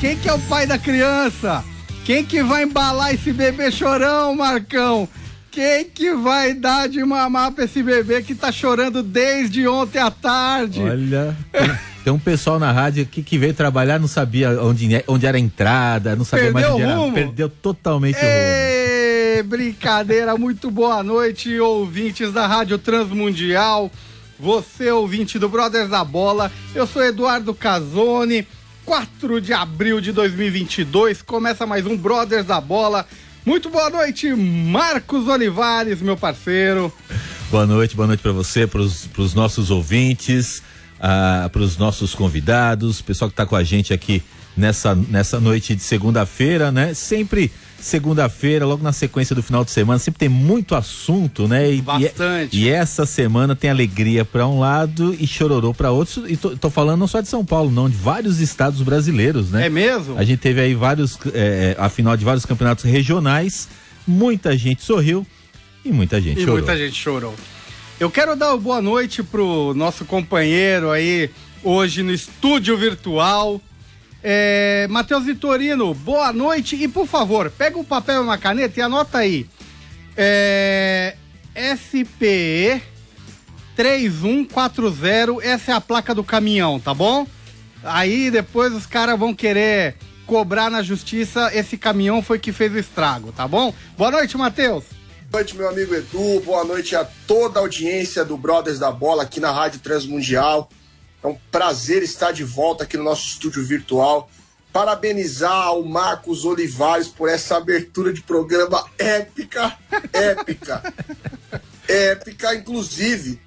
Quem que é o pai da criança? Quem que vai embalar esse bebê chorão, Marcão? Quem que vai dar de mamar pra esse bebê que tá chorando desde ontem à tarde? Olha, tem, um pessoal na rádio aqui que veio trabalhar, não sabia onde, é, onde era a entrada, não sabia Perdeu mais onde o era. rumo? Perdeu totalmente o rumo. Ê, brincadeira, muito boa noite, ouvintes da Rádio Transmundial. Você, ouvinte do Brothers da Bola, eu sou Eduardo Casoni. 4 de abril de 2022, começa mais um Brothers da Bola. Muito boa noite, Marcos Olivares, meu parceiro. Boa noite, boa noite para você, para os nossos ouvintes, ah, para os nossos convidados, pessoal que está com a gente aqui nessa, nessa noite de segunda-feira, né? Sempre segunda-feira, logo na sequência do final de semana, sempre tem muito assunto, né? E, Bastante. E, e essa semana tem alegria para um lado e chororô para outro. E tô, tô falando não só de São Paulo, não, de vários estados brasileiros, né? É mesmo? A gente teve aí vários, é, a final de vários campeonatos regionais, muita gente sorriu e muita gente E chorou. muita gente chorou. Eu quero dar uma boa noite pro nosso companheiro aí, hoje no estúdio virtual. É, Matheus Vitorino, boa noite. E por favor, pega um papel e uma caneta e anota aí. É, SPE 3140, essa é a placa do caminhão, tá bom? Aí depois os caras vão querer cobrar na justiça. Esse caminhão foi que fez o estrago, tá bom? Boa noite, Matheus. Boa noite, meu amigo Edu. Boa noite a toda a audiência do Brothers da Bola aqui na Rádio Transmundial. É um prazer estar de volta aqui no nosso estúdio virtual. Parabenizar o Marcos Olivares por essa abertura de programa épica, épica, épica. Inclusive,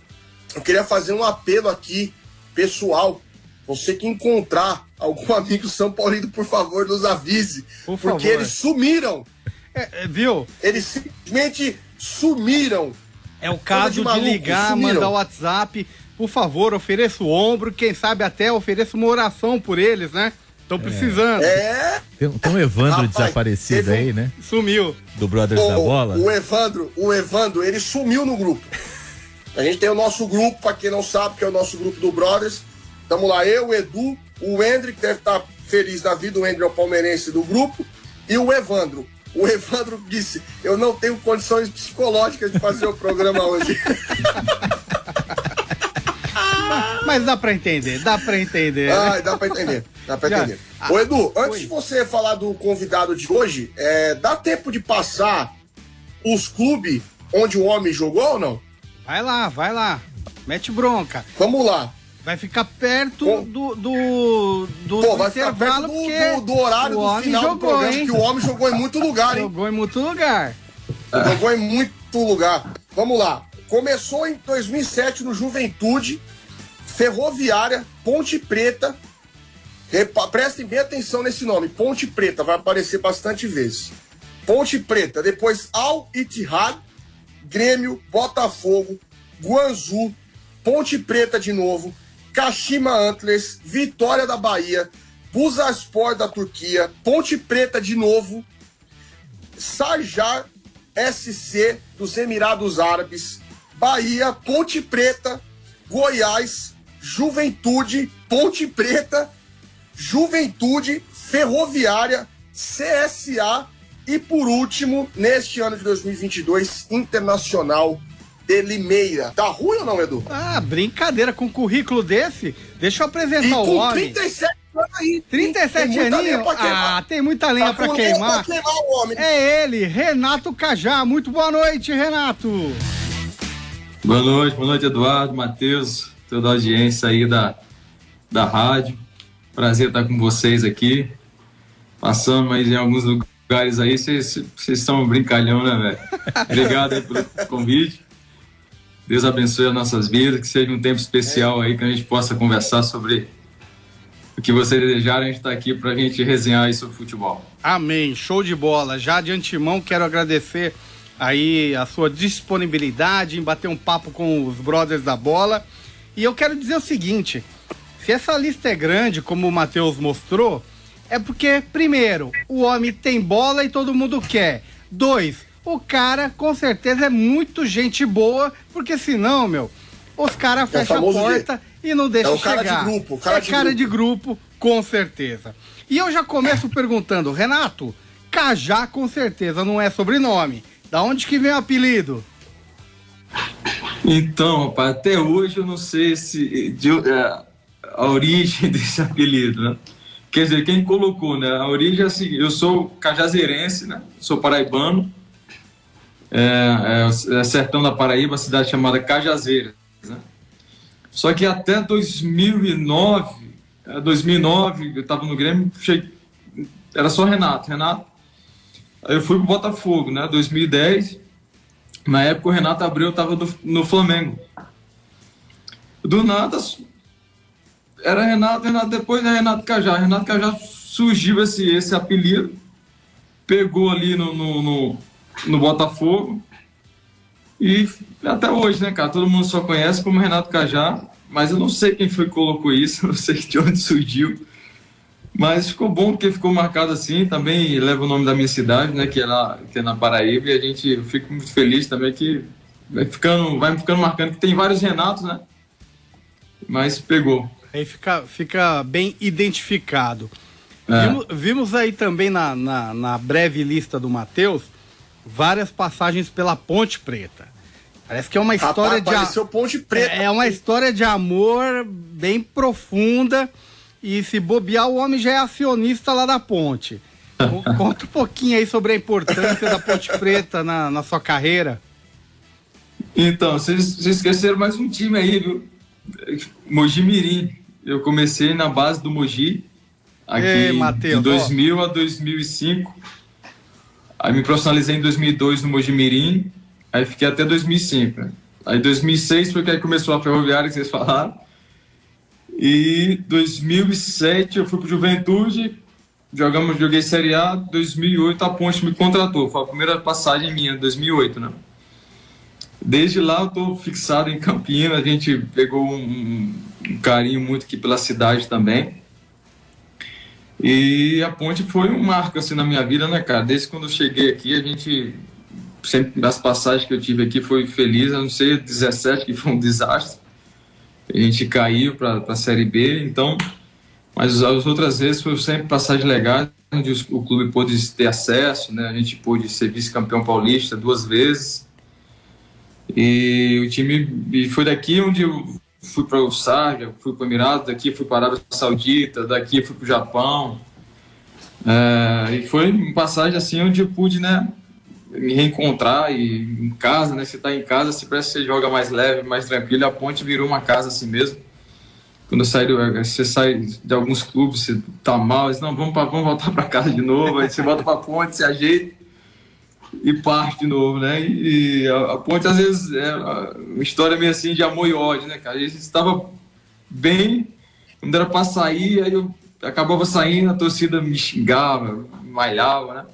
eu queria fazer um apelo aqui, pessoal. Você que encontrar algum amigo São Paulino, por favor, nos avise. Por porque favor. eles sumiram. É, é, viu? Eles simplesmente sumiram. É o caso de de, maluco, ligar, sumiram. mandar o WhatsApp. Por favor, ofereça o ombro, quem sabe até ofereça uma oração por eles, né? Estão precisando. É. Tem, tem um Evandro Rapaz, desaparecido teve um- aí, né? Sumiu. Do Brothers da O, Bola. o Evandro, o Evandro, ele sumiu no grupo. A gente tem o nosso grupo, pra quem não sabe, que é o nosso grupo do Brothers. Tamo lá, eu, o Edu, o Hendrick deve estar feliz da vida, o Hendrick é o palmeirense do grupo, e o Evandro. O Evandro disse: Eu não tenho condições psicológicas de fazer o programa hoje. Mas dá pra entender, dá pra entender. Ai, dá pra entender. Dá pra Já- entender. Ah, Ô, Edu, antes oi. de você falar do convidado de hoje, é, dá tempo de passar os clubes onde o homem jogou ou não? Vai lá, vai lá. Mete bronca. Vamos lá. Vai ficar perto Com- do, do, do Pô, vai ficar perto do, do- do horário do final do jogou, programa, hein? que o homem jogou em muito lugar, hein? Jogou em muito lugar. Jogou em muito lugar. Vamos lá. Começou em 2007 no Juventude, Ferroviária, Ponte Preta. Repa- prestem bem atenção nesse nome, Ponte Preta, vai aparecer bastante vezes. Ponte Preta, depois Al Ittihad, Grêmio, Botafogo, Guangzhou, Ponte Preta de novo, Kashima Antlers, Vitória da Bahia, Busaspor da Turquia, Ponte Preta de novo, Sarjar SC dos Emirados Árabes, Bahia, Ponte Preta, Goiás, Juventude, Ponte Preta, Juventude, Ferroviária, CSA e por último, neste ano de 2022, Internacional de Limeira. Tá ruim ou não, Edu? Ah, brincadeira com um currículo desse? Deixa eu apresentar E o com homem. 37 anos aí. 37 Tem muita lenha aninhos? pra queimar. Ah, tem muita lenha Tá pra lenha queimar. pra queimar o homem. É ele, Renato Cajá. Muito boa noite, Renato. Boa noite, boa noite, Eduardo, Matheus, toda a audiência aí da, da rádio. Prazer estar com vocês aqui. Passando mais em alguns lugares aí, vocês vocês estão brincalhão, né, velho? Obrigado aí pelo convite. Deus abençoe as nossas vidas, que seja um tempo especial aí que a gente possa conversar sobre o que vocês desejarem. A gente está aqui para a gente resenhar aí sobre futebol. Amém, show de bola. Já de antemão quero agradecer aí a sua disponibilidade em bater um papo com os brothers da bola. E eu quero dizer o seguinte: se essa lista é grande, como o Matheus mostrou, é porque, primeiro, o homem tem bola e todo mundo quer. Dois, o cara com certeza é muito gente boa, porque senão, meu, os caras É fecham a porta e não deixam É o cara de chegar. grupo, o cara é de cara grupo. de grupo, com certeza. E eu já começo perguntando, Renato, Cajá com certeza não é sobrenome. Da onde que vem o apelido? Então, rapaz, até hoje eu não sei se de- é, a origem desse apelido, né? Quer dizer, quem colocou, né? A origem é assim, eu sou cajazeirense, né? Sou paraibano. É, é, é sertão da Paraíba, cidade chamada Cajazeiras, né? Só que até 2009, é, 2009, eu estava no Grêmio, cheguei- era só Renato, Renato. Aí eu fui pro Botafogo, né? 2010. Na época o Renato Abreu estava no Flamengo. Do nada era Renato, Renato depois é Renato Cajá. Renato Cajá surgiu esse, esse apelido, pegou ali no, no, no, no Botafogo e até hoje, né, cara? Todo mundo só conhece como Renato Cajá, mas eu não sei quem foi que colocou isso, não sei de onde surgiu. Mas ficou bom porque ficou marcado assim. Também leva o nome da minha cidade, né? Que é, lá, que é na Paraíba. E a gente eu fico muito feliz também que vai ficando, vai ficando marcando. Que tem vários Renatos, né? Mas pegou. Aí fica, fica bem identificado. É. Vimos, vimos aí também na, na, na breve lista do Matheus várias passagens pela Ponte Preta. Parece que é uma história Rapaz, de. Ponte Preta. É uma história de amor bem profunda. E se bobear, o homem já é acionista lá da ponte. Co- Conta um pouquinho aí sobre a importância da Ponte Preta na, na sua carreira. Então, vocês, vocês esqueceram mais um time aí, viu? Mogi Mirim. Eu comecei na base do Mogi, aqui Ei, Matheus, de 2000 a 2005. Aí me profissionalizei em 2002 no Mogi Mirim, aí fiquei até 2005. né? Aí 2006 foi que aí começou a ferroviária que vocês falaram. E 2007 eu fui pro Juventude, jogamos, joguei Série A, 2008 a Ponte me contratou, foi a primeira passagem minha, 2008, né? Desde lá eu tô fixado em Campinas, a gente pegou um, um carinho muito aqui pela cidade também. E a ponte foi um marco assim na minha vida, né, cara? Desde quando eu cheguei aqui, a gente sempre das passagens que eu tive aqui foi feliz, a não ser 17 que foi um desastre. A gente caiu para a Série B, então, mas as outras vezes foi sempre passagem legal, onde o clube pôde ter acesso, né? A gente pôde ser vice-campeão paulista duas vezes. E o time e foi daqui onde eu fui para o Sárvia, fui para o Emirados, daqui fui para a Arábia Saudita, daqui fui para o Japão. É, e foi uma passagem assim onde eu pude, né, me reencontrar e em casa, né, você está em casa, se parece que você joga mais leve, mais tranquilo, a ponte virou uma casa assim mesmo. Quando saí, do- você sai de alguns clubes, você tá mal, você, não, vamos, pra, vamos voltar para casa de novo, aí você volta para a ponte, se ajeita e parte de novo, né? E a, a ponte às vezes é uma história meio assim de amor e ódio, né, cara? A gente estava bem, quando era para sair, aí eu acabava saindo, a torcida me xingava, malhava, né?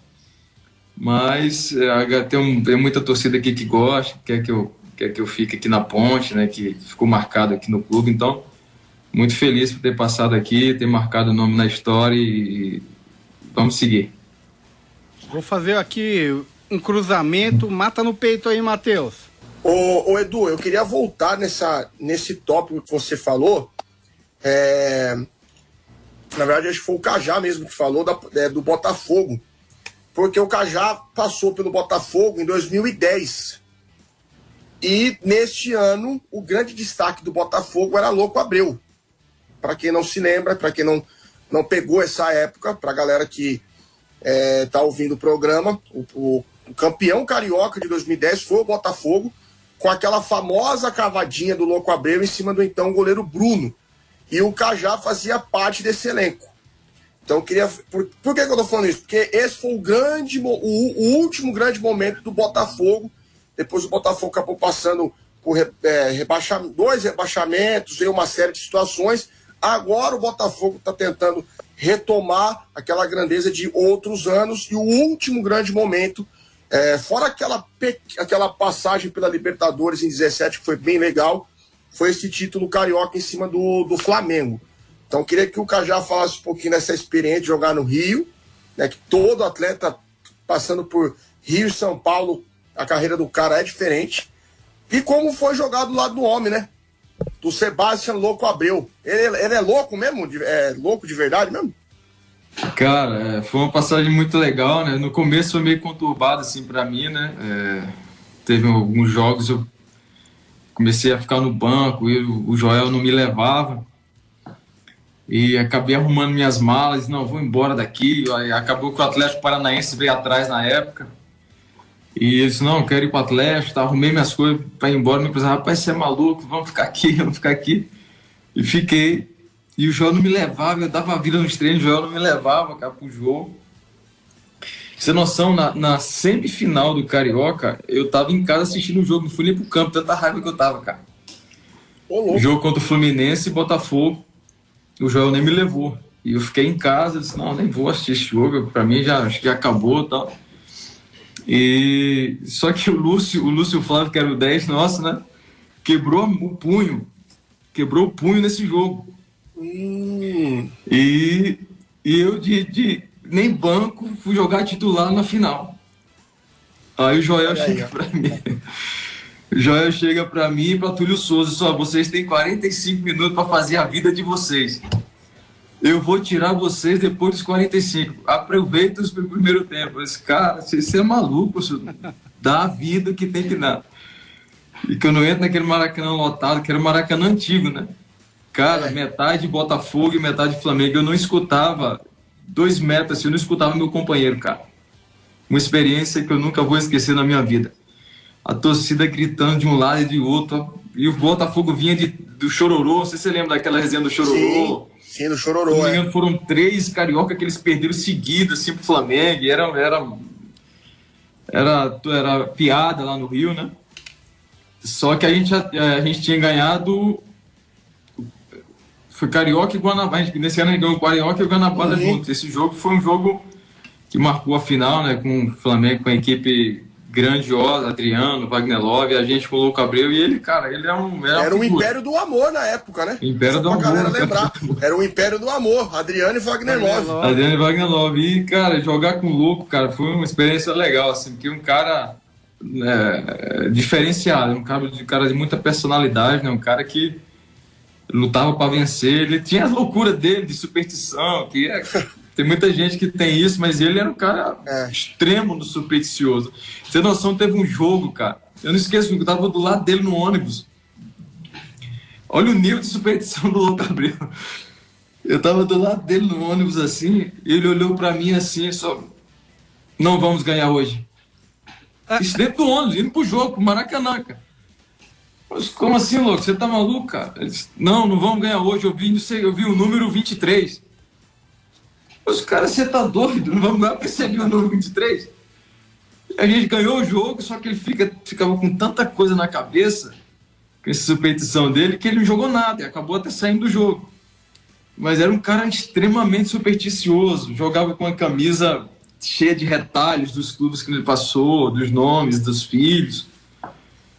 Mas é, tem, um- tem muita torcida aqui que gosta, quer que eu quer que eu fique aqui na ponte, né? Que ficou marcado aqui no clube, então muito feliz por ter passado aqui, ter marcado o nome na história e vamos seguir. Vou fazer aqui um cruzamento. Mata no peito aí, Matheus. Ô, ô, Edu, eu queria voltar nessa, nesse tópico que você falou. É, Na verdade, acho que foi o Cajá mesmo que falou da- é, do Botafogo. Porque o Cajá passou pelo Botafogo em 2010. E neste ano, o grande destaque do Botafogo era Louco Abreu. Para quem não se lembra, para quem não, não pegou essa época, para a galera que está ouvindo o programa, o, o- o campeão carioca de 2010 foi o Botafogo, com aquela famosa cavadinha do Louco Abreu em cima do então goleiro Bruno. E o Cajá fazia parte desse elenco. Então queria. Por, por que, que eu tô falando isso? Porque esse foi o grande, o, o último grande momento do Botafogo. Depois o Botafogo acabou passando por é, dois rebaixamentos e uma série de situações. Agora o Botafogo está tentando retomar aquela grandeza de outros anos e o último grande momento, é, fora aquela, aquela passagem pela Libertadores em 17, que foi bem legal, foi esse título carioca em cima do, do Flamengo. Então queria que o Cajá falasse um pouquinho dessa experiência de jogar no Rio, né, que todo atleta passando por Rio e São Paulo, a carreira do cara é diferente. E como foi jogado do lado do homem, né? Do Sebastião Louco Abreu. Ele, ele é louco mesmo? É louco de verdade mesmo? Cara, é, foi uma passagem muito legal, né? No começo foi meio conturbado, assim, para mim, né? É, teve alguns jogos, eu comecei a ficar no banco e o Joel não me levava. E acabei arrumando minhas malas, não, vou embora daqui. Aí acabou que o Atlético Paranaense veio atrás na época. E ele disse, não, quero ir para o Atlético, tá, arrumei minhas coisas para ir embora. Me empresário, rapaz, você é maluco, vamos ficar aqui, vamos ficar aqui. E fiquei. E o João não me levava, eu dava a vida nos treinos, o João não me levava, cara, pro jogo. Você noção, na, na, semifinal do Carioca, eu tava em casa assistindo o jogo, não fui nem pro campo, tanta raiva que eu tava, cara. O jogo contra o Fluminense e Botafogo, o João nem me levou. E eu fiquei em casa, disse, não, nem vou assistir esse jogo, pra mim já, já acabou e tal. E só que o Lúcio, o Lúcio Flávio, que era o 10 nosso, né? Quebrou o punho. Quebrou o punho nesse jogo. Hum. E, e eu de, de nem banco fui jogar titular na final. Aí o Joel chega para mim. Joel chega para mim e para Túlio Souza, só vocês têm 45 minutos para fazer a vida de vocês. Eu vou tirar vocês depois dos 45. Aproveita o primeiro tempo. Esse cara, você é maluco, senhor. dá a vida que tem que dar. E não entro naquele Maracanã lotado, que era o Maracanã antigo, né? Cara, metade Botafogo e metade Flamengo. Eu não escutava dois metros, assim, eu não escutava meu companheiro, cara. Uma experiência que eu nunca vou esquecer na minha vida. A torcida gritando de um lado e de outro. E o Botafogo vinha de, do Chororô. Não sei se você lembra daquela resenha do Chororô. Sim. Sim, no Chororô. É. Foram três carioca que eles perderam seguidos assim pro Flamengo. era, era, era, era piada lá no Rio, né? Só que a gente, a, a gente tinha ganhado. Foi Carioca e Guanabara. Nesse ano a gente ganhou o Carioca e o Guanabara uhum. juntos. Esse jogo foi um jogo que marcou a final, né? Com o Flamengo, com a equipe grandiosa, Adriano, Wagner Love, a gente com o Louco Abreu, e ele, cara, ele é um. Era, era o Império do Amor na época, né? Império Só do Amor. galera lembrar. Era o Império do Amor, Adriano e Wagner Love. Adriano e Wagner Love. E, cara, jogar com o Louco, cara, foi uma experiência legal, assim, porque um cara é, diferenciado, um cara, um cara de muita personalidade, né? Um cara que lutava para vencer, ele tinha as loucuras dele de superstição, que é tem muita gente que tem isso, mas ele era um cara é. extremo no supersticioso. Você noção, teve um jogo, cara. Eu não esqueço, eu tava do lado dele no ônibus. Olha o nível de superstição do Louco Abreu. Eu tava do lado dele no ônibus assim, ele olhou para mim assim, só. Não vamos ganhar hoje. Isso dentro do ônibus, indo pro jogo, pro Maracanã, cara. Mas como assim, louco? Você tá maluco, cara? Disse, não, não vamos ganhar hoje. Eu vi, eu vi o número 23. Os caras, você tá doido? Não vamos perceber o número 23? A gente ganhou o jogo, só que ele fica, ficava com tanta coisa na cabeça, com essa superstição dele, que ele não jogou nada e acabou até saindo do jogo. Mas era um cara extremamente supersticioso, jogava com a camisa cheia de retalhos dos clubes que ele passou, dos nomes dos filhos.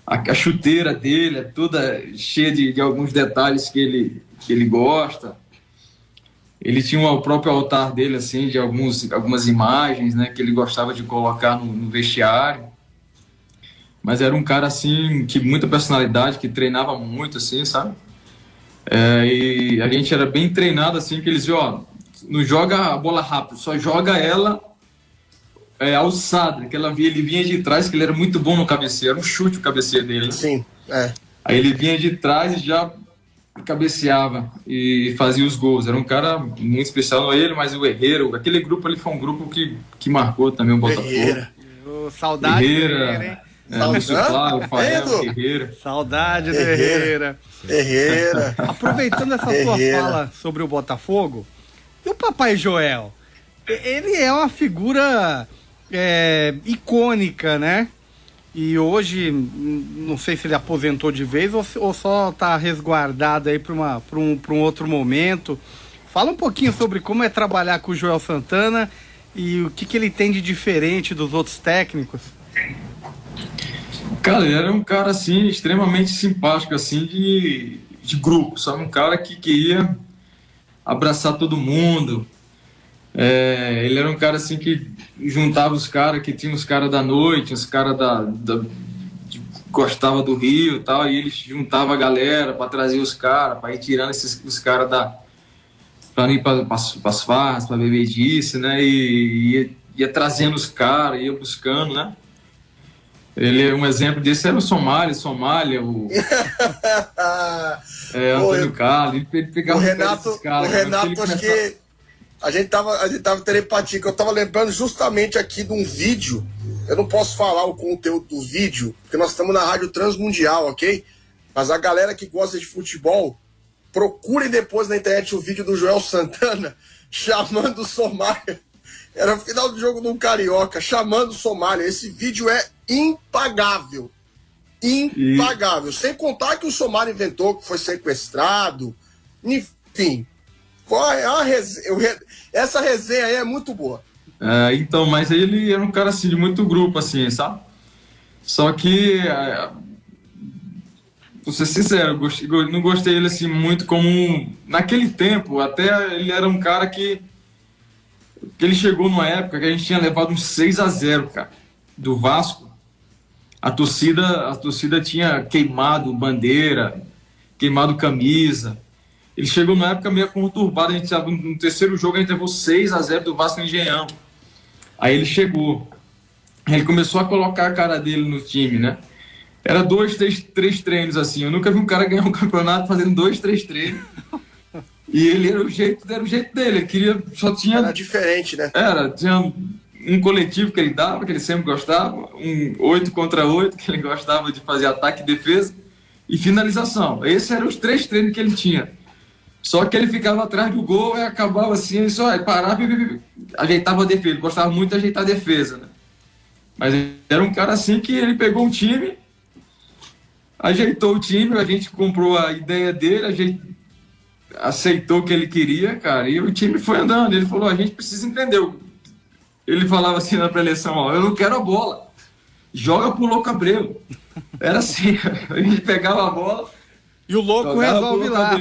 A, a chuteira dele é toda cheia de, de alguns detalhes que ele, que ele gosta ele tinha o próprio altar dele, assim, de alguns, algumas imagens, né, que ele gostava de colocar no, no vestiário. Mas era um cara, assim, que muita personalidade, que treinava muito, assim, sabe? É, e a gente era bem treinado, assim, que eles viam, ó, não joga a bola rápido, só joga ela é, alçada, que ela via, ele vinha de trás, que ele era muito bom no cabeceio, era um chute o cabeceio dele. Né? Sim, é. Aí ele vinha de trás e já cabeceava e fazia os gols. Era um cara muito especial, não ele, mas o Herreiro. Aquele grupo ali foi um grupo que, que marcou também o Botafogo. Herreira. saudade Herreira, do Herreira, hein? É, Flávio, Fael, Herreira. Saudade do Herreira. Herreira. Aproveitando essa sua fala sobre o Botafogo, e o Papai Joel? Ele é uma figura é, icônica, né? E hoje, não sei se ele aposentou de vez ou, ou só está resguardado aí para um, um outro momento. Fala um pouquinho sobre como é trabalhar com o Joel Santana e o que, que ele tem de diferente dos outros técnicos. Cara, ele era um cara assim extremamente simpático, assim de, de grupo, sabe? Um cara que queria abraçar todo mundo. É, ele era um cara assim que juntava os caras, que tinha os caras da noite, os caras da, da gostava do Rio e tal, e ele juntava a galera para trazer os caras, para ir tirando esses os caras da para ir para as farras, para beber disso, né? E ia, ia trazendo os caras, ia buscando, né? Ele é um exemplo desse era o Somália, Somália, o é, Antônio Carlos, ele pegava o Renato, caras, o Renato acho começava... que a gente tava, a gente tava telepatia, que eu tava lembrando justamente aqui de um vídeo. Eu não posso falar o conteúdo do vídeo, porque nós estamos na Rádio Transmundial, ok? Mas a galera que gosta de futebol, procurem depois na internet o vídeo do Joel Santana chamando o Somália. Era o final do jogo um carioca, chamando o Somália. Esse vídeo é impagável. Impagável. E... Sem contar que o Somália inventou que foi sequestrado. Enfim, resenha, essa resenha aí é muito boa. É, então, mas ele era um cara assim de muito grupo, assim, sabe? Só que, é, vou ser sincero, gostei, não gostei dele assim muito como. Naquele tempo, até ele era um cara que. que ele chegou numa época que a gente tinha levado uns 6 a 0 cara, do Vasco. A torcida, a torcida tinha queimado bandeira, queimado camisa ele chegou numa época meio conturbada, a gente estava no terceiro jogo, a gente levou 6 a 0 do Vasco Engenhão. Aí ele chegou. Ele começou a colocar a cara dele no time, né? Era dois, três, três treinos assim. Eu nunca vi um cara ganhar um campeonato fazendo dois, três treinos. E ele era o jeito, era o jeito dele. Ele queria, só tinha. Era diferente, né? Era, tinha um coletivo que ele dava, que ele sempre gostava, um oito contra oito, que ele gostava de fazer ataque e defesa, e finalização. Esses eram os três treinos que ele tinha. Só que ele ficava atrás do gol e acabava assim, ele só parava e ajeitava a defesa. Ele gostava muito de ajeitar a defesa, né? Mas era um cara assim que ele pegou um time, ajeitou o time, a gente comprou a ideia dele, a gente aceitou o que ele queria, cara, e o time foi andando. Ele falou: a gente precisa entender. Ele falava assim na pré-eleição: ó, eu não quero a bola, joga pro Louco Abreu. Era assim, a gente pegava a bola. E o louco resolve lá.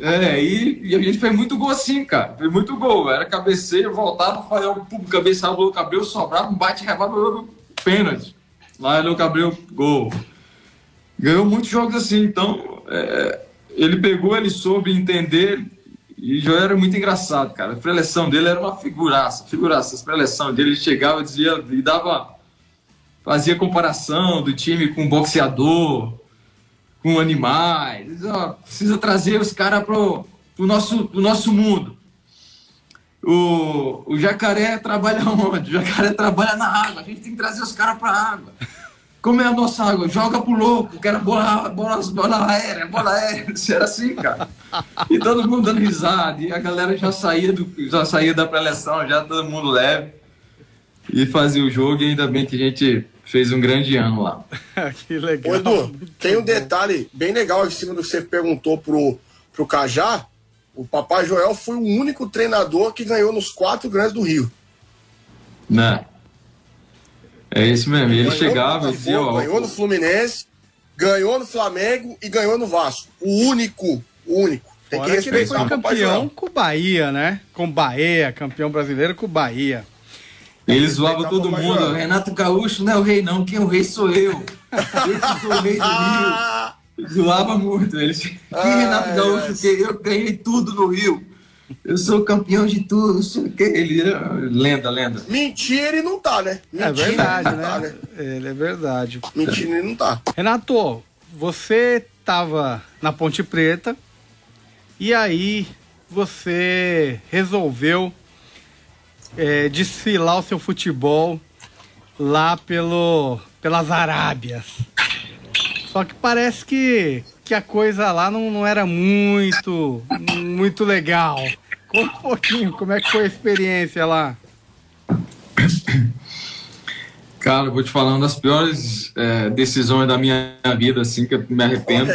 É, e, e, a gente fez muito gol assim, cara. Fez muito gol. Era cabeceio, voltava, fazia o público cabeceava o cabelo, sobrava um bate revava pênalti. Lá no Gabriel, gol. Ganhou muitos jogos assim, então é, ele pegou, ele soube entender e já era muito engraçado, cara. A preleção dele era uma figuraça, figuraça. A preleção dele, ele chegava dizia, e dava, fazia comparação do time com boxeador, com animais. Ó, precisa trazer os caras pro, pro, nosso, nosso mundo. O, o jacaré trabalha onde? O jacaré trabalha na água. A gente tem que trazer os caras pra água. Como é a nossa água? Joga pro louco, quero bola, bola, bola aérea, bola aérea. Isso era assim, cara. E todo mundo dando risada. E a galera já saía, do, já saía da pré-eleção, já todo mundo leve. E fazia o jogo, e ainda bem que a gente fez um grande ano lá. que legal. Ô, Edu, tem um detalhe bem legal em cima do que você perguntou pro, pro Cajá. O Papai Joel foi o único treinador que ganhou nos quatro grandes do Rio. Né? É isso mesmo. Ele ganhou chegava e dizia, ó, Ganhou no Fluminense, ganhou no Flamengo e ganhou no Vasco. O único, o único. Tem Fora que respeitar que ele foi campeão com o Bahia, né? Com o Bahia, campeão brasileiro com o Bahia. Ele zoava todo mundo. Renato Gaúcho não é o rei, não. Quem é o rei sou eu. Esse sou o rei do Rio. Zoava muito. Ele... Quem ah, Renato Gaúcho? É. Que eu ganhei tudo no Rio. Eu sou campeão de tudo. Ele era lenda, lenda. Mentira, ele não tá, né? É Mentira, é verdade, né? Tá, né? Ele é verdade. Mentira, ele não tá. Renato, você tava na Ponte Preta e aí você resolveu é, desfilar o seu futebol lá pelo, pelas Arábias. Só que parece que, que a coisa lá não, não era muito, muito legal. Conta um pouquinho, como é que foi a experiência lá? Cara, vou te falar uma das piores é, decisões da minha vida, assim, que eu me arrependo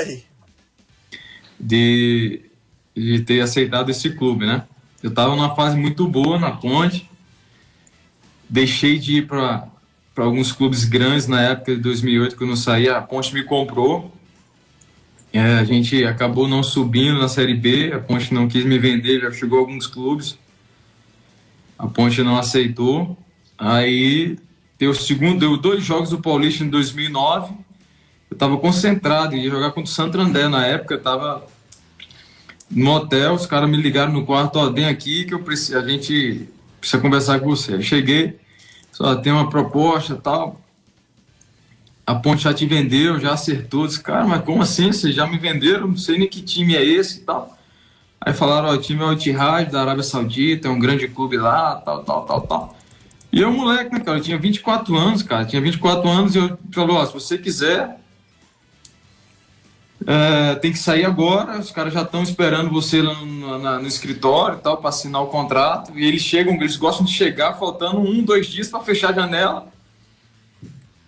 de, de ter aceitado esse clube, né? Eu tava numa fase muito boa na Ponte, deixei de ir para alguns clubes grandes na época de 2008, quando eu saí, a Ponte me comprou, é, a gente acabou não subindo na Série B, a Ponte não quis me vender, já chegou a alguns clubes, a Ponte não aceitou, aí Deu, segundo, deu dois jogos do Paulista em 2009. Eu estava concentrado, ia jogar contra o Santo André na época. Eu estava no hotel, os caras me ligaram no quarto: Ó, vem aqui que eu preciso, a gente precisa conversar com você. Eu cheguei, só tem uma proposta tal. A Ponte já te vendeu, já acertou. disse, cara, mas como assim? Vocês já me venderam? Não sei nem que time é esse e tal. Aí falaram: Ó, o time é o Etihad da Arábia Saudita, é um grande clube lá, tal, tal, tal, tal. E eu, moleque, né, cara? Eu tinha 24 anos, cara. tinha 24 anos e eu falei, ó, se você quiser, é, tem que sair agora. Os caras já estão esperando você lá no, na, no escritório e tal, para assinar o contrato. E eles chegam, eles gostam de chegar faltando um, dois dias para fechar a janela.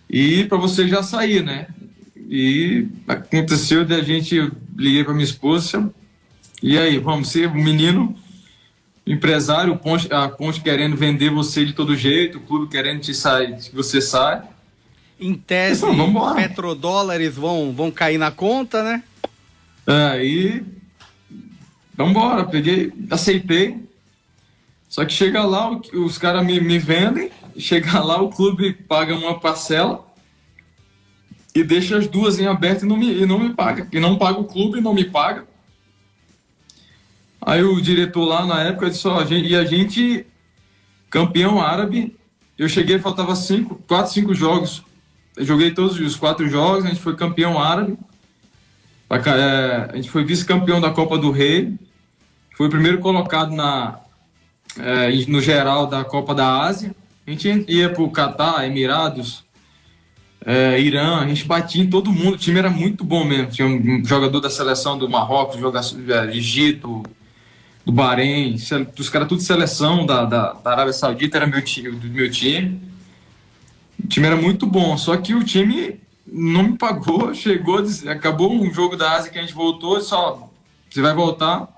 E para você já sair, né? E aconteceu de a gente, liguei para minha esposa, e aí, vamos ser o menino empresário, a Ponte querendo vender você de todo jeito, o clube querendo te sair, que você sai. Em tese, então, petrodólares vão, vão cair na conta, né? É, e vamos embora, peguei, aceitei. Só que chega lá, os caras me, me vendem, chega lá, o clube paga uma parcela e deixa as duas em aberto e não me, e não me paga. E não paga o clube, não me paga. Aí o diretor lá na época disse: ó, e a gente, campeão árabe, eu cheguei, faltava cinco, quatro, cinco jogos. Eu joguei todos os quatro jogos, a gente foi campeão árabe. É, a gente foi vice-campeão da Copa do Rei. Foi o primeiro colocado na, é, no geral da Copa da Ásia. A gente ia para o Catar, Emirados, é, Irã, a gente batia em todo mundo. O time era muito bom mesmo. Tinha um jogador da seleção do Marrocos, jogador é, Egito, do Bahrein, dos caras tudo seleção da, da, da, Arábia Saudita, era meu time, do meu time. O time era muito bom, só que o time não me pagou, chegou, acabou um jogo da Ásia que a gente voltou, só você vai voltar,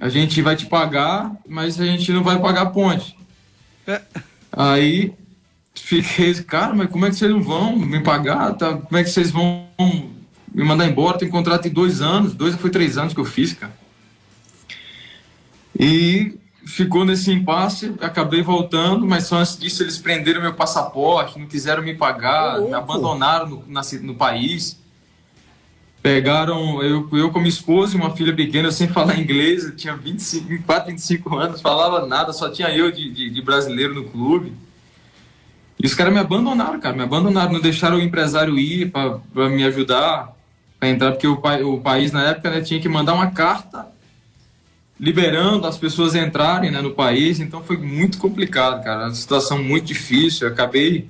a gente vai te pagar, mas a gente não vai pagar a ponte. É. Aí fiquei, cara, mas como é que vocês não vão me pagar? Tá? Como é que vocês vão me mandar embora? Tem contrato de dois anos, dois foi três anos que eu fiz, cara. E ficou nesse impasse, acabei voltando, mas só antes disso eles prenderam meu passaporte, não quiseram me pagar, me abandonaram no, na, no país. Pegaram eu, eu com minha esposa e uma filha pequena, sem falar inglês, eu tinha 25, 24, 25 anos, falava nada, só tinha eu de, de, de brasileiro no clube. E os caras me abandonaram, cara, me abandonaram, não deixaram o empresário ir para me ajudar, para entrar, porque o, o país na época né, tinha que mandar uma carta liberando as pessoas entrarem né, no país, então foi muito complicado, cara, uma situação muito difícil. Eu acabei.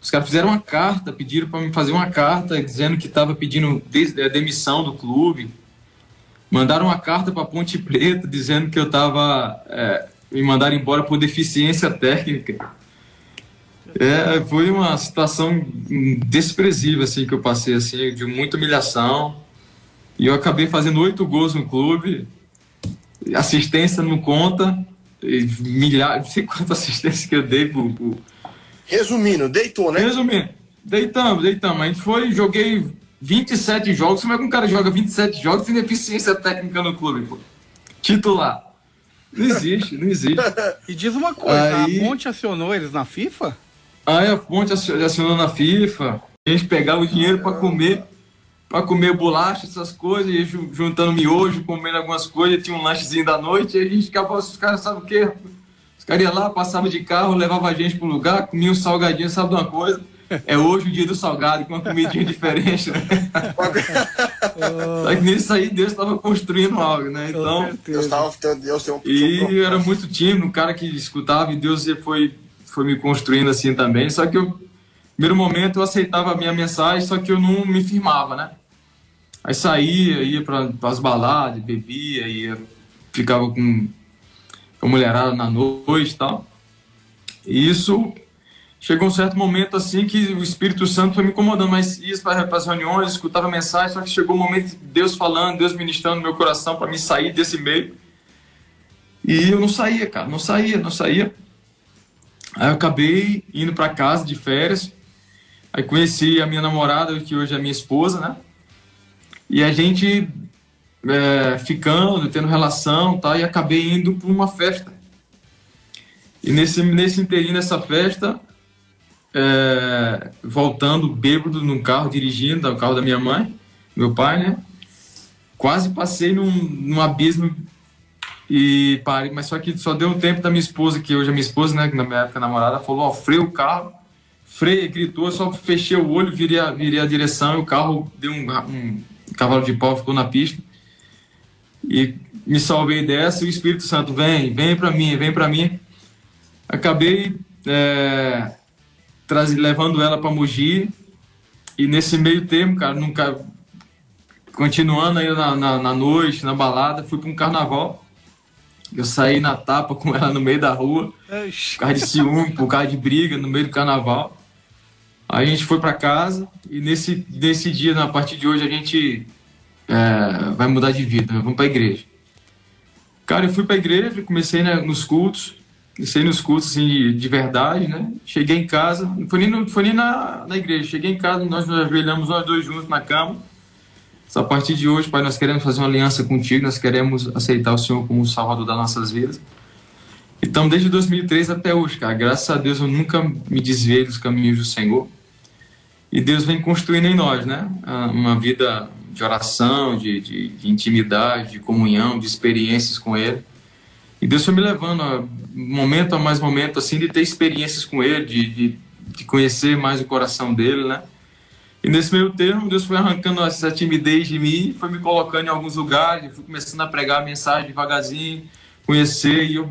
Os caras fizeram uma carta, pediram para me fazer uma carta dizendo que estava pedindo a demissão do clube. Mandaram uma carta para Ponte Preta dizendo que eu estava. É, me mandaram embora por deficiência técnica. É, foi uma situação desprezível assim que eu passei assim, de muita humilhação. E eu acabei fazendo oito gols no clube assistência não conta, milhares, não sei quantas assistências que eu dei pro, pro... Resumindo, deitou, né? Resumindo, deitamos, deitamos. A gente foi, joguei 27 jogos. Como é que um cara joga 27 jogos sem deficiência técnica no clube, pô? Titular. Não existe, não existe. e diz uma coisa, Aí... a Ponte acionou eles na FIFA? Aí a Ponte acionou na FIFA. A gente pegava o dinheiro para comer para comer bolacha, essas coisas, e juntando miojo, comendo algumas coisas, tinha um lanchezinho da noite, e a gente ficava, os caras, sabe o quê? Os caras iam lá, passavam de carro, levavam a gente pro lugar, comiam um salgadinho, sabe de uma coisa? É hoje o dia do salgado, com uma comidinha diferente, né? Só que nisso aí Deus estava construindo algo, né? Então. Deus estava Deus um E eu era muito tímido, um cara que escutava, e Deus foi, foi me construindo assim também. Só que eu, primeiro momento, eu aceitava a minha mensagem, só que eu não me firmava, né? Aí saía, ia para as baladas, bebia, ia, ficava com, a mulherada na noite e tal. E isso chegou um certo momento assim que o Espírito Santo foi me incomodando, mas ia para as reuniões, escutava mensagem, só que chegou um momento de Deus falando, Deus ministrando no meu coração para me sair desse meio. E eu não saía, cara, não saía, não saía. Aí eu acabei indo para casa de férias. Aí conheci a minha namorada, que hoje é minha esposa, né? E a gente é, ficando, tendo relação, tá? E acabei indo para uma festa. E nesse nesse inteirinho nessa festa, é, voltando bêbado num carro, dirigindo, o carro da minha mãe, meu pai, né? Quase passei num, num abismo e parei, mas só que só deu um tempo da minha esposa, que hoje é minha esposa, né? Que na minha época namorada, falou: Ó, freia o carro, freia, gritou, só fechei o olho, virei a, virei a direção e o carro deu um, um cavalo de pau, ficou na pista. E me salvei dessa e o Espírito Santo vem, vem para mim, vem para mim. Acabei. É, traz, levando ela para Mogi. E nesse meio tempo, cara, nunca. Continuando aí na, na, na noite, na balada, fui para um carnaval. Eu saí na tapa com ela no meio da rua, por causa de ciúme, por causa de briga, no meio do carnaval. Aí a gente foi para casa e nesse, nesse dia, a partir de hoje, a gente é, vai mudar de vida, vamos para a igreja. Cara, eu fui para a igreja, comecei né, nos cultos, Comecei nos cursos assim, de, de, verdade, né? Cheguei em casa, não foi nem, não foi nem na, na igreja, cheguei em casa, nós nos ajoelhamos nós dois juntos na cama. A partir de hoje, Pai, nós queremos fazer uma aliança contigo, nós queremos aceitar o Senhor como o Salvador das nossas vidas. Então, desde 2003 até hoje, cara, graças a Deus eu nunca me desviei dos caminhos do Senhor. E Deus vem construindo em nós, né? Uma vida de oração, de, de, de intimidade, de comunhão, de experiências com Ele. E Deus foi me levando a momento a mais momento, assim, de ter experiências com Ele, de, de, de conhecer mais o coração dele, né? E nesse meio termo, Deus foi arrancando essa timidez de mim, foi me colocando em alguns lugares, fui começando a pregar a mensagem devagarzinho, conhecer, e eu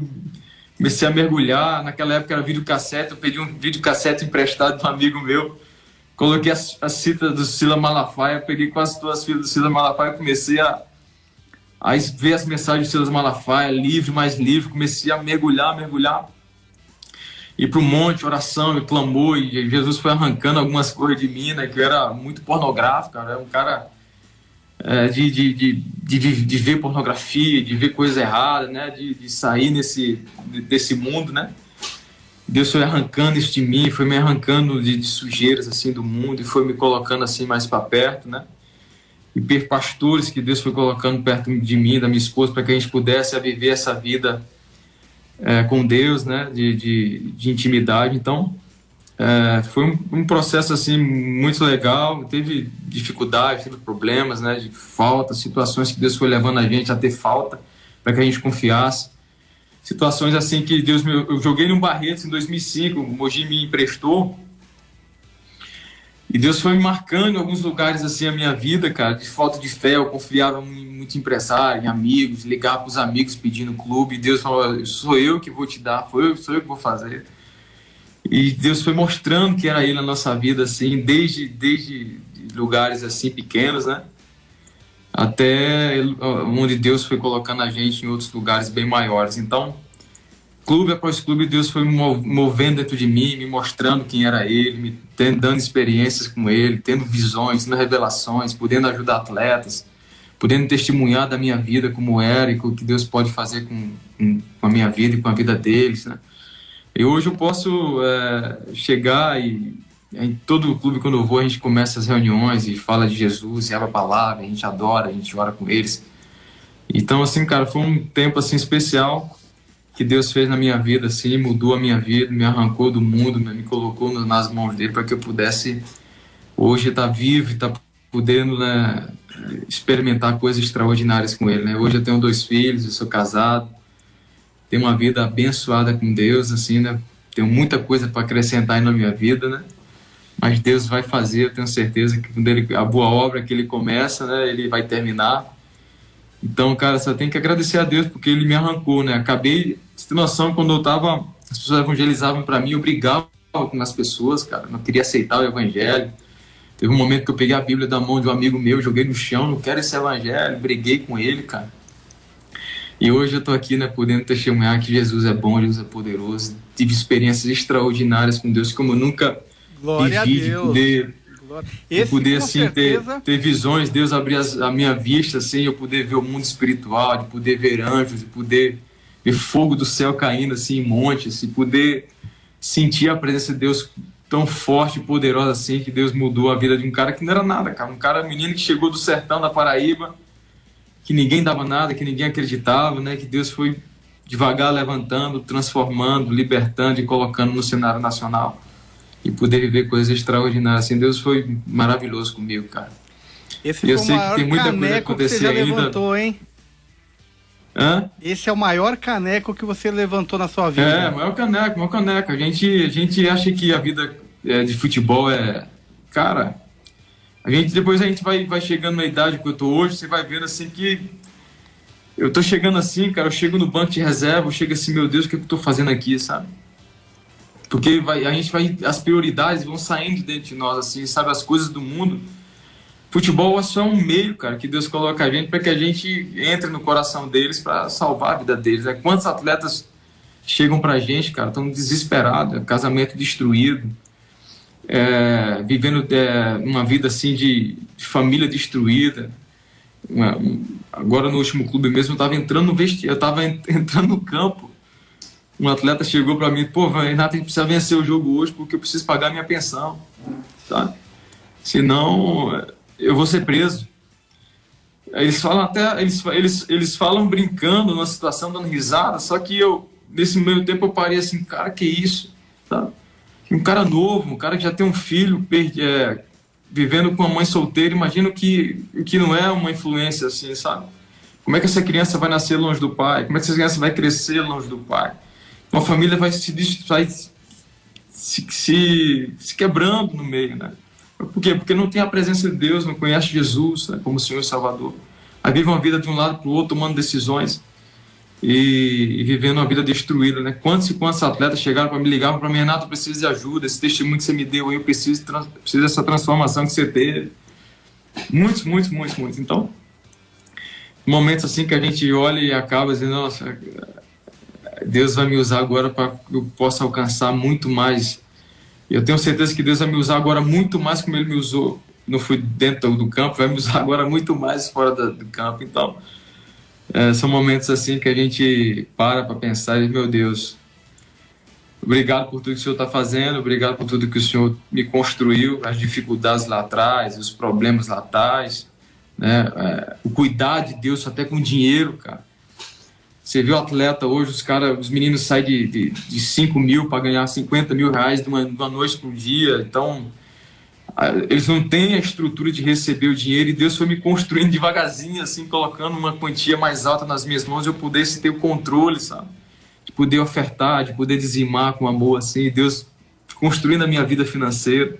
comecei a mergulhar. Naquela época era videocassete, eu pedi um videocassete emprestado de um amigo meu, coloquei as, as citas do Sila Malafaia, peguei quase todas as fitas do Sila Malafaia e comecei a Aí ver as mensagens de Silas Malafaia, livre, mais livre, comecei a mergulhar, mergulhar. Ir para o monte, oração e clamor, e Jesus foi arrancando algumas coisas de mim, né, que eu era muito pornográfico, era um cara é, de, de, de, de, de, ver pornografia, de ver coisas erradas, né, de, de sair nesse, desse mundo, né. Deus foi arrancando isso de mim, foi me arrancando de, de sujeiras assim do mundo e foi me colocando assim mais para perto, né e per pastores que Deus foi colocando perto de mim, da minha esposa, para que a gente pudesse viver essa vida é, com Deus, né, de, de, de intimidade. Então, é, foi um, um, processo assim muito legal. Teve dificuldades, teve problemas, né, de falta, situações que Deus foi levando a gente a ter falta para que a gente confiasse. Situações assim que Deus me, eu joguei num Barretos em 2005, o Mogi me emprestou e Deus foi me marcando em alguns lugares assim a minha vida, cara, de falta de fé. Eu confiava muito em empresário, em amigos, ligava para os amigos pedindo clube. E Deus falou: sou eu que vou te dar, eu, sou eu que vou fazer. E Deus foi mostrando que era Ele na nossa vida, assim, desde, desde lugares assim pequenos, né? Até onde Deus foi colocando a gente em outros lugares bem maiores. Então, clube após clube, Deus foi movendo dentro de mim, me mostrando quem era Ele, me dando experiências com Ele, tendo visões, tendo revelações, podendo ajudar atletas, podendo testemunhar da minha vida como era e o que Deus pode fazer com, com, a minha vida e com a vida deles, né? E hoje eu posso é, chegar e em todo o clube quando eu vou a gente começa as reuniões e fala de Jesus, e a palavra, a gente adora, a gente ora com eles. Então assim, cara, foi um tempo assim especial que Deus fez na minha vida, assim, mudou a minha vida, me arrancou do mundo, me colocou nas mãos dele para que eu pudesse hoje estar tá vivo e estar tá podendo né, experimentar coisas extraordinárias com ele. Né? Hoje eu tenho dois filhos, eu sou casado, tenho uma vida abençoada com Deus, assim, né? Tenho muita coisa para acrescentar na minha vida, né? Mas Deus vai fazer, eu tenho certeza que quando ele, a boa obra que ele começa, né, ele vai terminar. Então, cara, só tem que agradecer a Deus porque ele me arrancou, né? Acabei, você tem noção, quando eu tava, as pessoas evangelizavam para mim, eu brigava com as pessoas, cara, não queria aceitar o evangelho. Teve um momento que eu peguei a Bíblia da mão de um amigo meu, joguei no chão, não quero esse evangelho, briguei com ele, cara. E hoje eu estou aqui, né, podendo testemunhar que Jesus é bom, Jesus é poderoso. Tive experiências extraordinárias com Deus, como eu nunca Glória vivi, a de Deus. poder, Esse, poder assim, certeza, ter, ter visões, Deus abrir as- a minha vista, assim, eu poder ver o mundo espiritual, de poder ver anjos, de poder ver fogo do céu caindo, assim, em montes, assim, poder sentir a presença de Deus tão forte e poderosa assim, que Deus mudou a vida de um cara que não era nada, cara. Um cara, um menino que chegou do sertão da Paraíba, que ninguém dava nada, que ninguém acreditava, né? Que Deus foi devagar levantando, transformando, libertando e colocando no cenário nacional. E poder viver coisas extraordinárias assim. Deus foi maravilhoso comigo, cara. esse eu sei que tem muita coisa acontecer ainda. levantou, hein? Hã? Esse é o maior caneco que você levantou na sua vida. É, maior caneco, maior caneco. A gente, a gente acha que a vida é, de futebol é. Cara, a gente depois a gente vai, vai chegando na idade que eu tô hoje, você vai vendo assim que. Eu tô chegando assim, cara, eu chego no banco de reserva, eu chego assim, meu Deus, o que, é que eu tô fazendo aqui, sabe? Porque vai, a gente vai. As prioridades vão saindo de dentro de nós, assim, sabe? As coisas do mundo. Futebol é só um meio, cara, que Deus coloca a gente para que a gente entre no coração deles para salvar a vida deles. É quantos atletas chegam pra gente, cara, estão desesperados, casamento destruído, é, vivendo é, uma vida assim de, de família destruída. Uma- um- agora no último clube mesmo, eu entrando no vestiário, eu tava en- entrando no campo. Um atleta chegou para mim, pô, Renato, a gente precisa vencer o jogo hoje porque eu preciso pagar minha pensão, tá? Senão eu vou ser preso. Eles falam até, eles, eles, eles falam brincando numa situação, dando risada, só que eu, nesse meio tempo, eu parei assim, cara, que isso? Tá? Um cara novo, um cara que já tem um filho, per- é, vivendo com uma mãe solteira, imagino que, que não é uma influência assim, sabe? Como é que essa criança vai nascer longe do pai? Como é que essa criança vai crescer longe do pai? Uma família vai se, vai se, se, se quebrando no meio, né? Por quê? Porque não tem a presença de Deus, não conhece Jesus né, como Senhor e Salvador. Aí vive uma vida de um lado para o outro, tomando decisões e, e vivendo uma vida destruída. Né? Quantos e quantos atletas chegaram para me ligar para mim, Renato, eu preciso de ajuda, esse testemunho que você me deu aí, eu preciso, preciso dessa transformação que você teve. Muitos, muitos, muitos, muitos. Então, momentos assim que a gente olha e acaba dizendo, nossa, Deus vai me usar agora para que eu possa alcançar muito mais eu tenho certeza que Deus vai me usar agora muito mais como Ele me usou. Não fui dentro do campo, vai me usar agora muito mais fora do campo. Então, é, são momentos assim que a gente para para pensar e meu Deus, obrigado por tudo que o Senhor está fazendo, obrigado por tudo que o Senhor me construiu, as dificuldades lá atrás, os problemas lá atrás, né? É, o cuidar de Deus até com dinheiro, cara. Você vê o atleta hoje, os caras, os meninos saem de, de, de 5 mil para ganhar 50 mil reais de uma, de uma noite para um dia. Então, eles não têm a estrutura de receber o dinheiro e Deus foi me construindo devagarzinho, assim, colocando uma quantia mais alta nas minhas mãos eu pudesse ter o controle, sabe? De poder ofertar, de poder dizimar com amor, assim. Deus construindo a minha vida financeira.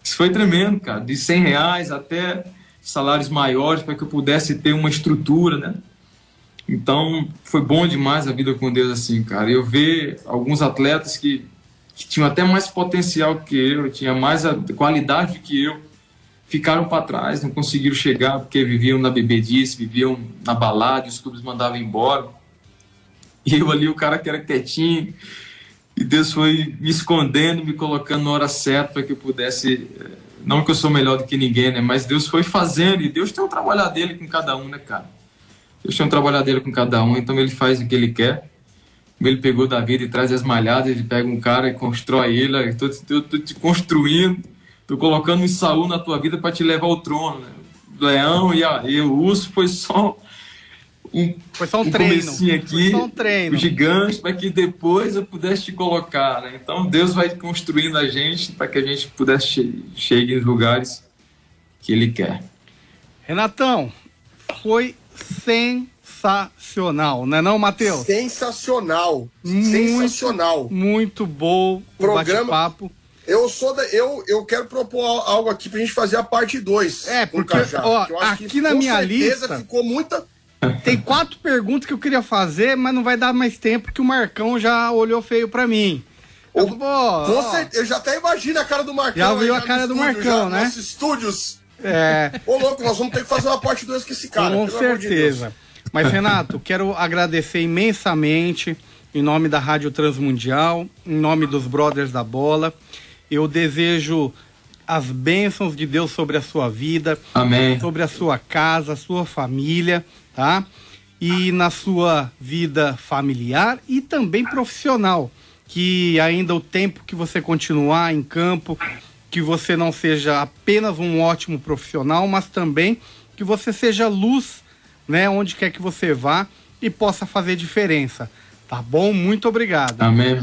Isso foi tremendo, cara. De 100 reais até salários maiores para que eu pudesse ter uma estrutura, né? Então, foi bom demais a vida com Deus assim, cara. Eu ver alguns atletas que, que tinham até mais potencial que eu, tinha mais qualidade que eu, ficaram para trás, não conseguiram chegar porque viviam na bebedice, viviam na balada, os clubes mandavam embora. E eu ali, o cara que era quietinho, e Deus foi me escondendo, me colocando na hora certa para que eu pudesse. eh, Não que eu sou melhor do que ninguém, né? Mas Deus foi fazendo, e Deus tem um trabalhar dele com cada um, né, cara? Deus tem um trabalhar dele com cada um, então ele faz o que ele quer. Como ele pegou Davi e traz as malhadas, ele pega um cara e constrói ele. Eu tô, tô, tô te construindo, tô colocando um Saul na tua vida para te levar ao trono. Né? O leão e, a- e o urso foi só um, Foi só um, um treino. aqui, Foi só um treino. o gigante, para que depois eu pudesse te colocar. Né? Então Deus vai construindo a gente para que a gente pudesse che chegue nos lugares que Ele quer. Renatão, foi sensacional, não é não, Matheus? Sensacional. Muito- Sensacional. Muito bom Programa- bate-papo. Eu sou da, eu, eu quero propor algo aqui pra gente fazer a parte 2. É, porque, ó, aqui na minha lista- ficou muita. Tem quatro perguntas que eu queria fazer, mas não vai dar mais tempo que o Marcão já olhou feio pra mim. Eu, O- pô, Com ó, certeza, eu já até imagino a cara do Marcão. Já viu a cara do estúdio, Marcão, já, né? Nossos estúdios. É, Ô, louco, nós vamos ter que fazer uma parte 2 com esse cara. com amor de certeza. Mas, Renato, quero agradecer imensamente em nome da Rádio Transmundial, em nome dos Brothers da Bola. Eu desejo as bênçãos de Deus sobre a sua vida, Amém. sobre a sua casa, a sua família, tá? E na sua vida familiar e também profissional. Que ainda o tempo que você continuar em campo, que você não seja apenas um ótimo profissional, mas também que você seja luz, né, onde quer que você vá e possa fazer diferença. Tá bom? Muito obrigado. Amém.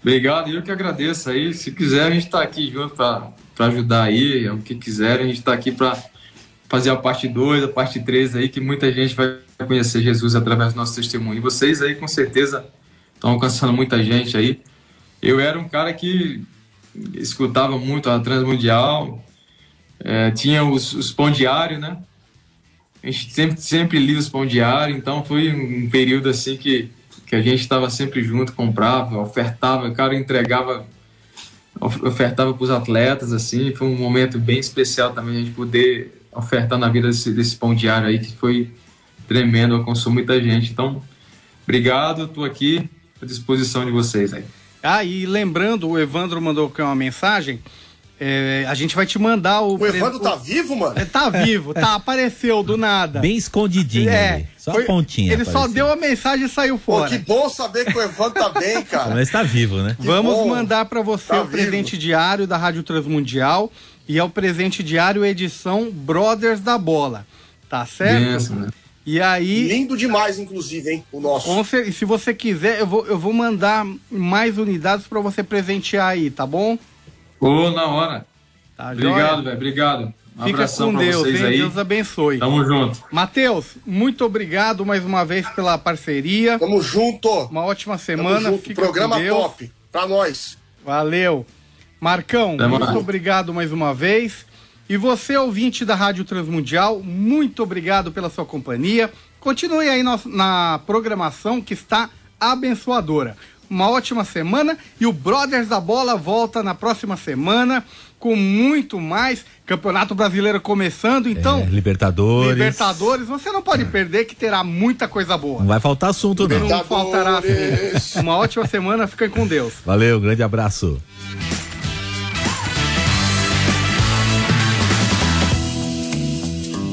Obrigado, eu que agradeço aí. Se quiser, a gente está aqui junto para ajudar aí, o que quiser. A gente está aqui para fazer a parte 2, a parte 3 aí, que muita gente vai conhecer Jesus através do nosso testemunho. E vocês aí, com certeza, estão alcançando muita gente aí. Eu era um cara que escutava muito a Transmundial, é, tinha os, os pão diário, né? A gente sempre, sempre lia os pão diário, então foi um período assim que, que a gente estava sempre junto, comprava, ofertava, o cara entregava, ofertava para os atletas, assim, foi um momento bem especial também a gente poder ofertar na vida desse, desse pão diário aí, que foi tremendo, alcançou muita gente. Então, obrigado, estou aqui à disposição de vocês aí. Ah, e lembrando, o Evandro mandou aqui uma mensagem. É, a gente vai te mandar o. O Evandro tá vivo, mano? É, tá vivo, tá, apareceu do nada. Bem escondidinho É, ali. Só foi- a pontinha. Ele só apareceu. deu a mensagem e saiu Pô, fora. que bom saber que o Evandro tá bem, cara. Mas tá vivo, né? Vamos bom. mandar para você Tá o presente diário da Rádio Transmundial e é o presente diário edição Brothers da Bola. Tá certo? Benção, né? E aí, Lindo demais, inclusive, hein? O nosso. com cer- e se você quiser, eu vou, eu vou mandar mais unidades para você presentear aí, tá bom? Ô, na hora. Tá, Obrigado, velho. Obrigado. Um Fica abração com Deus, vocês hein? aí. Deus abençoe. Tamo junto. Matheus, muito obrigado mais uma vez pela parceria. Tamo junto. Uma ótima Tamo semana. junto. Fica Programa com Deus. top. Pra nós. Valeu. Marcão, Até mais. muito obrigado mais uma vez. E você, ouvinte da Rádio Transmundial, muito obrigado pela sua companhia. Continue aí na, na programação que está abençoadora. Uma ótima semana e o Brothers da Bola volta na próxima semana com muito mais. Campeonato Brasileiro começando, então. É, Libertadores. Libertadores, você não pode perder que terá muita coisa boa. Não vai faltar assunto, não. Não faltará. Libertadores. Uma ótima semana, fiquem com Deus. Valeu, grande abraço.